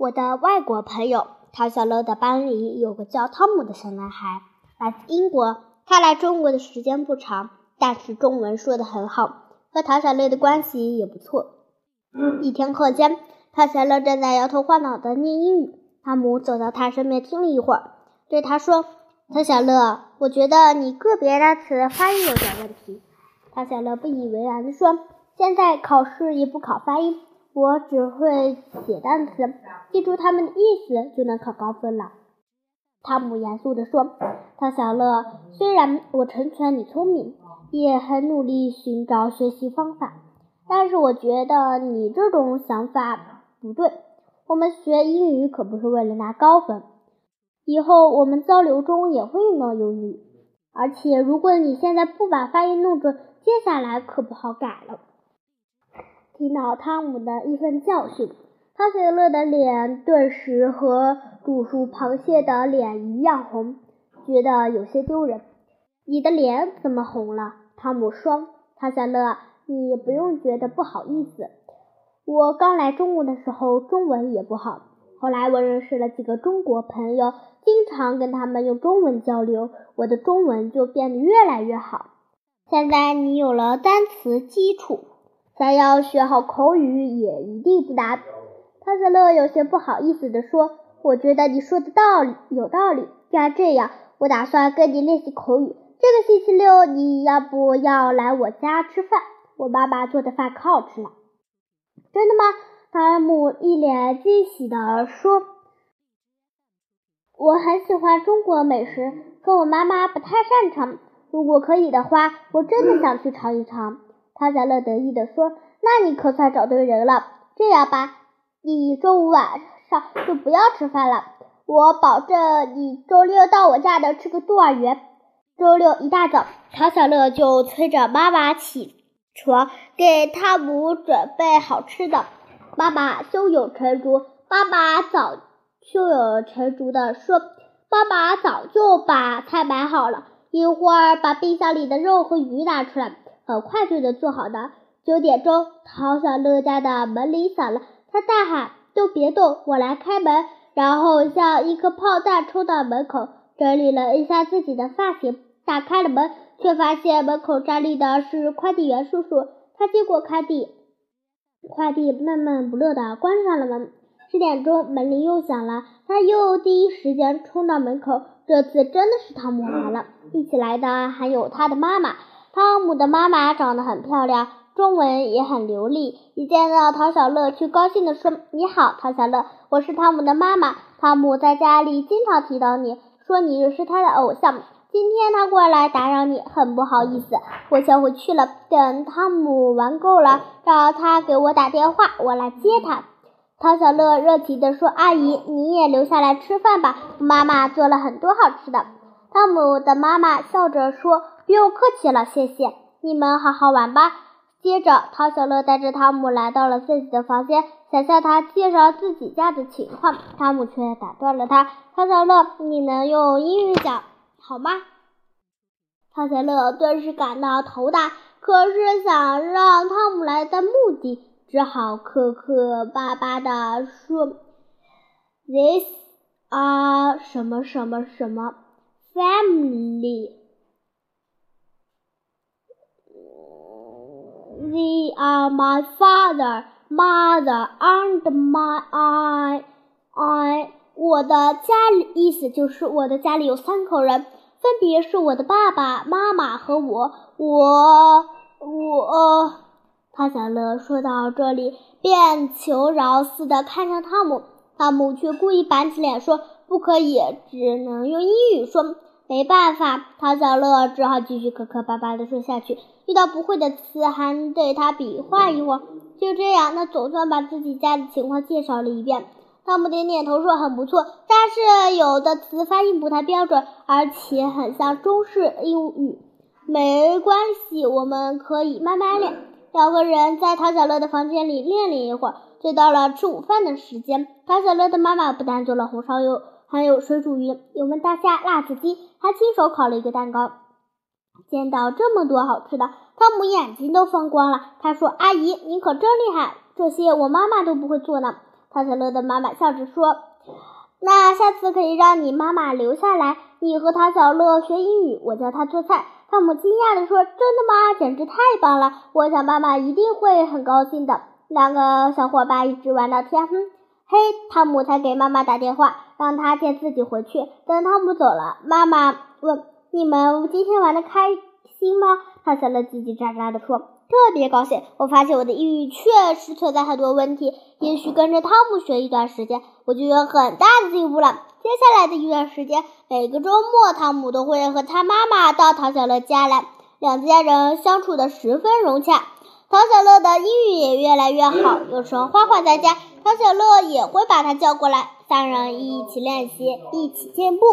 我的外国朋友陶小乐的班里有个叫汤姆的小男孩，来自英国。他来中国的时间不长，但是中文说得很好，和陶小乐的关系也不错。一天课间，陶小乐正在摇头晃脑地念英语，汤姆走到他身边听了一会儿，对他说：“陶小乐，我觉得你个别单词发音有点问题。”陶小乐不以为然地说：“现在考试也不考发音。”我只会写单词，记住它们的意思就能考高分了。”汤姆严肃地说。“汤小乐，虽然我成全你聪明，也很努力寻找学习方法，但是我觉得你这种想法不对。我们学英语可不是为了拿高分，以后我们交流中也会用到英语。而且如果你现在不把发音弄准，接下来可不好改了。”听到汤姆的一番教训，汤小乐的脸顿时和煮熟螃蟹的脸一样红，觉得有些丢人。你的脸怎么红了？汤姆说：“汤小乐，你不用觉得不好意思。我刚来中国的时候，中文也不好。后来我认识了几个中国朋友，经常跟他们用中文交流，我的中文就变得越来越好。现在你有了单词基础。”想要学好口语也一定不难。汤小乐有些不好意思地说：“我觉得你说的道理有道理。既然这样，我打算跟你练习口语。这个星期六你要不要来我家吃饭？我妈妈做的饭可好吃了。”真的吗？汤姆一脸惊喜地说：“我很喜欢中国美食，可我妈妈不太擅长。如果可以的话，我真的想去尝一尝。”唐小乐得意地说：“那你可算找对人了。这样吧，你周五晚上就不要吃饭了，我保证你周六到我家能吃个肚儿圆。”周六一大早，唐小乐就催着妈妈起床，给汤姆准备好吃的。妈妈胸有成竹，妈妈早胸有成竹地说：“妈妈早就把菜买好了，一会儿把冰箱里的肉和鱼拿出来。”很快就能做好的。九点钟，陶小乐家的门铃响了，他大喊：“都别动，我来开门！”然后像一颗炮弹冲到门口，整理了一下自己的发型，打开了门，却发现门口站立的是快递员叔叔。他接过快递，快递闷闷不乐地关上了门。十点钟，门铃又响了，他又第一时间冲到门口。这次真的是汤姆来了，一起来的还有他的妈妈。汤姆的妈妈长得很漂亮，中文也很流利。一见到陶小乐，却高兴地说：“你好，陶小乐，我是汤姆的妈妈。汤姆在家里经常提到你，说你是他的偶像。今天他过来打扰你，很不好意思，我先回去了。等汤姆玩够了，让他给我打电话，我来接他。”陶小乐热情地说：“阿姨，你也留下来吃饭吧，妈妈做了很多好吃的。”汤姆的妈妈笑着说。不用客气了，谢谢。你们好好玩吧。接着，汤小乐带着汤姆来到了自己的房间，想向他介绍自己家的情况。汤姆却打断了他：“汤小乐，你能用英语讲好吗？”汤小乐顿时感到头大，可是想让汤姆来的目的，只好磕磕巴巴地说：“This are 什么什么什么 family。” They are my father, mother, and my I. I. 我的家里意思就是我的家里有三口人，分别是我的爸爸妈妈和我。我我。汤小乐说到这里，便求饶似的看向汤姆，汤姆却故意板起脸说：“不可以，只能用英语说。”没办法，汤小乐只好继续磕磕巴巴地说下去。遇到不会的词，还对他比划一会儿。就这样，他总算把自己家的情况介绍了一遍。汤姆点点头说：“很不错，但是有的词发音不太标准，而且很像中式英语。没关系，我们可以慢慢练。”两个人在汤小乐的房间里练了一会儿，就到了吃午饭的时间。汤小乐的妈妈不但做了红烧肉。还有水煮鱼、油焖大虾、辣子鸡，还亲手烤了一个蛋糕。见到这么多好吃的，汤姆眼睛都放光了。他说：“阿姨，您可真厉害，这些我妈妈都不会做呢。”唐小乐的妈妈笑着说：“那下次可以让你妈妈留下来，你和唐小乐学英语，我教他做菜。”汤姆惊讶地说：“真的吗？简直太棒了！我想妈妈一定会很高兴的。”两个小伙伴一直玩到天黑，嘿，汤姆才给妈妈打电话，让她接自己回去。等汤姆走了，妈妈问：“你们今天玩的开心吗？”唐小乐叽叽喳喳地说：“特别高兴！我发现我的英语确实存在很多问题，也许跟着汤姆学一段时间，我就有很大的进步了。”接下来的一段时间，每个周末，汤姆都会和他妈妈到唐小乐家来，两家人相处的十分融洽。唐小乐的英语也越来越好，有时候花花在家，唐小乐也会把他叫过来，三人一起练习，一起进步。